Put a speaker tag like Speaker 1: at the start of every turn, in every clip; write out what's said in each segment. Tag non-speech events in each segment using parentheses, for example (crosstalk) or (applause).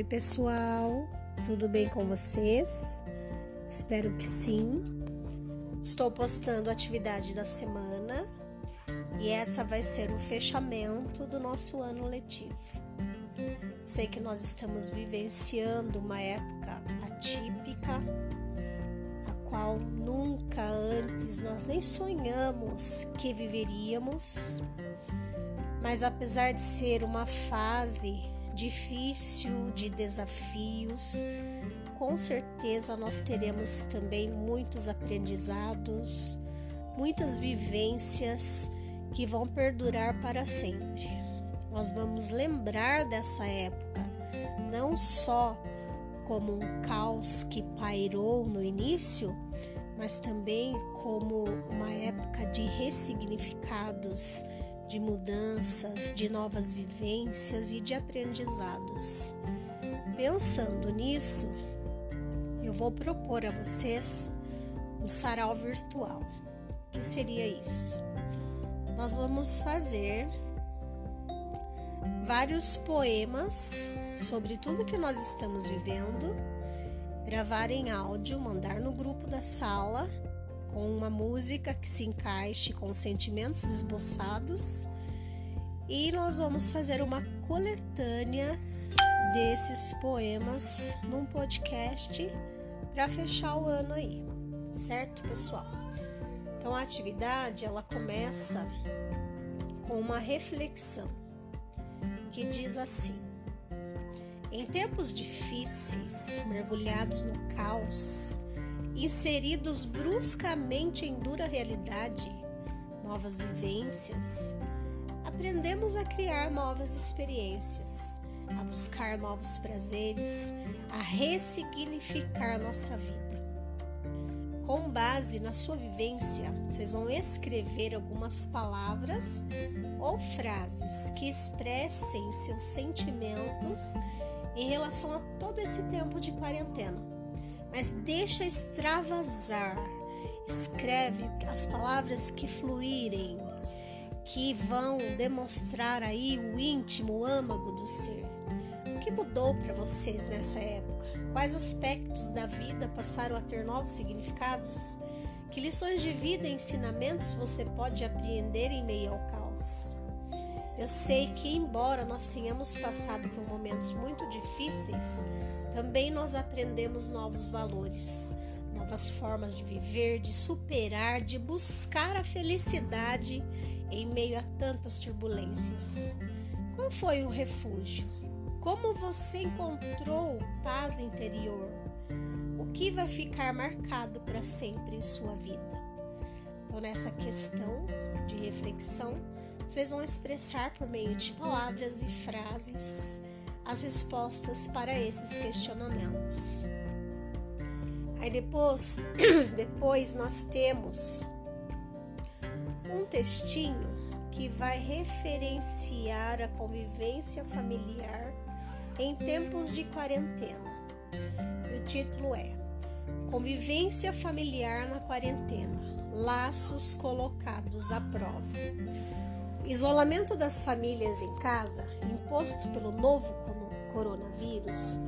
Speaker 1: Oi, pessoal, tudo bem com vocês? Espero que sim. Estou postando a atividade da semana e essa vai ser o fechamento do nosso ano letivo. Sei que nós estamos vivenciando uma época atípica, a qual nunca antes nós nem sonhamos que viveríamos. Mas apesar de ser uma fase difícil de desafios, com certeza nós teremos também muitos aprendizados, muitas vivências que vão perdurar para sempre. Nós vamos lembrar dessa época, não só como um caos que pairou no início, mas também como uma época de ressignificados, de mudanças, de novas vivências e de aprendizados. Pensando nisso, eu vou propor a vocês um sarau virtual. O que seria isso? Nós vamos fazer vários poemas sobre tudo que nós estamos vivendo, gravar em áudio, mandar no grupo da sala com uma música que se encaixe com os sentimentos esboçados e nós vamos fazer uma coletânea desses poemas num podcast para fechar o ano aí, certo, pessoal? Então a atividade ela começa com uma reflexão que diz assim: Em tempos difíceis, mergulhados no caos, inseridos bruscamente em dura realidade, novas vivências, aprendemos a criar novas experiências, a buscar novos prazeres, a ressignificar nossa vida. Com base na sua vivência, vocês vão escrever algumas palavras ou frases que expressem seus sentimentos em relação a todo esse tempo de quarentena mas deixa extravasar. Escreve as palavras que fluírem, que vão demonstrar aí o íntimo, o âmago do ser. O que mudou para vocês nessa época? Quais aspectos da vida passaram a ter novos significados? Que lições de vida e ensinamentos você pode apreender em meio ao caos? Eu sei que, embora nós tenhamos passado por momentos muito difíceis, também nós aprendemos novos valores, novas formas de viver, de superar, de buscar a felicidade em meio a tantas turbulências. Qual foi o refúgio? Como você encontrou paz interior? O que vai ficar marcado para sempre em sua vida? Então, nessa questão de reflexão, vocês vão expressar por meio de palavras e frases as respostas para esses questionamentos. Aí depois, (clears throat) depois nós temos um textinho que vai referenciar a convivência familiar em tempos de quarentena. O título é Convivência familiar na quarentena. Laços colocados à prova. Isolamento das famílias em casa, imposto pelo novo coronavírus,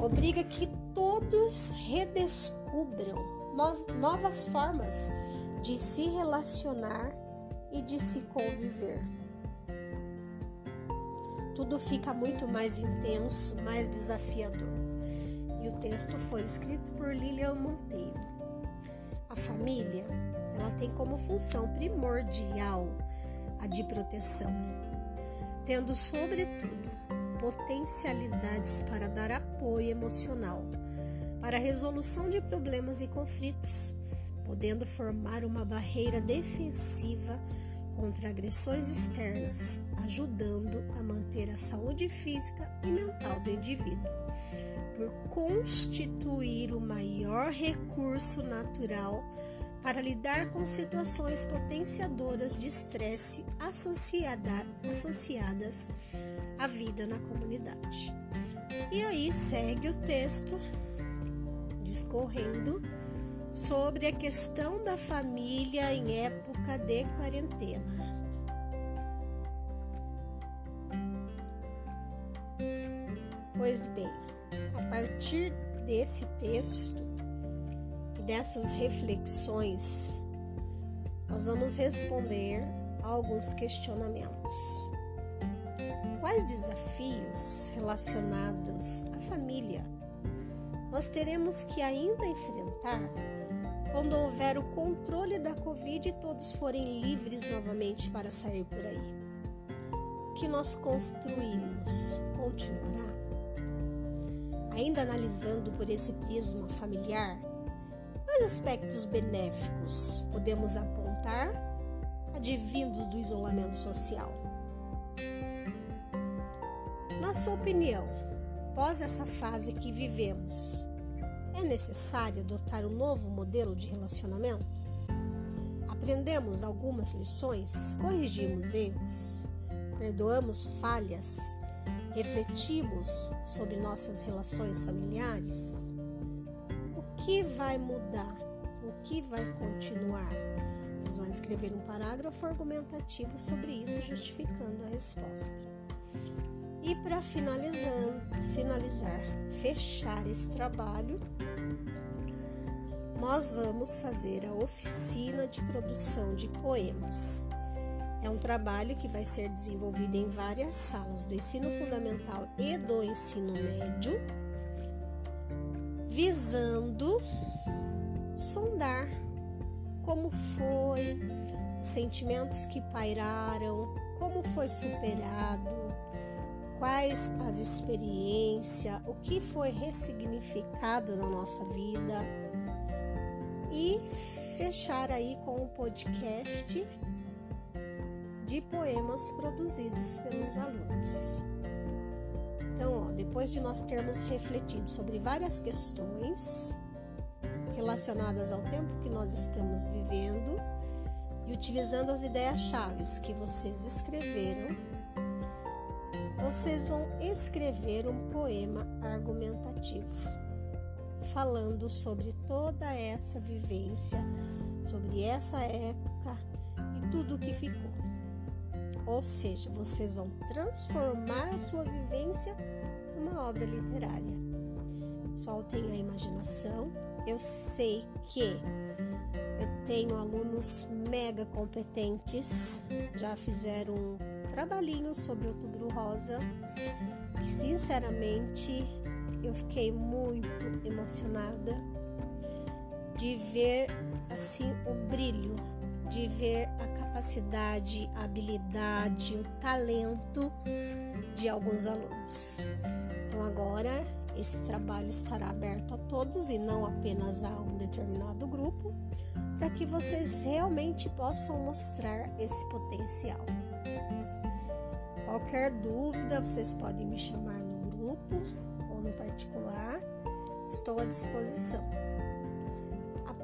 Speaker 1: obriga que todos redescubram novas formas de se relacionar e de se conviver. Tudo fica muito mais intenso, mais desafiador. E o texto foi escrito por Lilian Monteiro. A família, ela tem como função primordial a de proteção, tendo sobretudo potencialidades para dar apoio emocional para a resolução de problemas e conflitos, podendo formar uma barreira defensiva contra agressões externas, ajudando a manter a saúde física e mental do indivíduo, por constituir o maior recurso natural para lidar com situações potenciadoras de estresse associada, associadas à vida na comunidade. E aí segue o texto discorrendo sobre a questão da família em época de quarentena. Pois bem, partir desse texto dessas reflexões, nós vamos responder a alguns questionamentos. Quais desafios relacionados à família nós teremos que ainda enfrentar quando houver o controle da Covid e todos forem livres novamente para sair por aí? O que nós construímos continuará? Ainda analisando por esse prisma familiar, quais aspectos benéficos podemos apontar advindos do isolamento social? Na sua opinião, após essa fase que vivemos, é necessário adotar um novo modelo de relacionamento? Aprendemos algumas lições, corrigimos erros, perdoamos falhas, refletimos sobre nossas relações familiares? Que vai mudar? O que vai continuar? Vocês vão escrever um parágrafo argumentativo sobre isso, justificando a resposta. E para finalizar, fechar esse trabalho, nós vamos fazer a oficina de produção de poemas. É um trabalho que vai ser desenvolvido em várias salas do ensino fundamental e do ensino médio, visando sondar como foi, os sentimentos que pairaram, como foi superado, quais as experiências, o que foi ressignificado na nossa vida e fechar aí com um podcast de poemas produzidos pelos alunos. Então, ó, depois de nós termos refletido sobre várias questões relacionadas ao tempo que nós estamos vivendo e utilizando as ideias-chave que vocês escreveram, vocês vão escrever um poema argumentativo, falando sobre toda essa vivência, sobre essa época e tudo o que ficou. Ou seja, vocês vão transformar a sua vivência numa obra literária. Soltem a imaginação. Eu sei que eu tenho alunos mega competentes, já fizeram trabalhinho sobre Outubro Rosa, que sinceramente eu fiquei muito emocionada de ver assim o brilho, de ver a capacidade, habilidade, o talento de alguns alunos. Então agora esse trabalho estará aberto a todos e não apenas a um determinado grupo, para que vocês realmente possam mostrar esse potencial. Qualquer dúvida, vocês podem me chamar no grupo ou no particular, estou à disposição.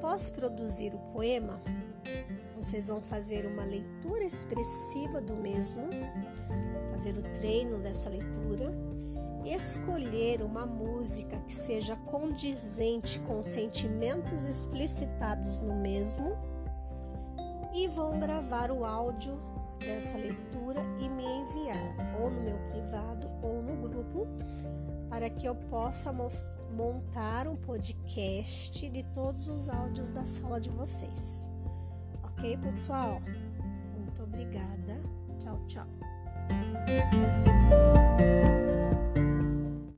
Speaker 1: Após produzir o poema, vocês vão fazer uma leitura expressiva do mesmo, fazer o treino dessa leitura, escolher uma música que seja condizente com os sentimentos explicitados no mesmo e vão gravar o áudio dessa leitura e me enviar ou no meu privado ou no grupo para que eu possa montar um podcast de todos os áudios da sala de vocês. Ok, pessoal? Muito obrigada. Tchau, tchau.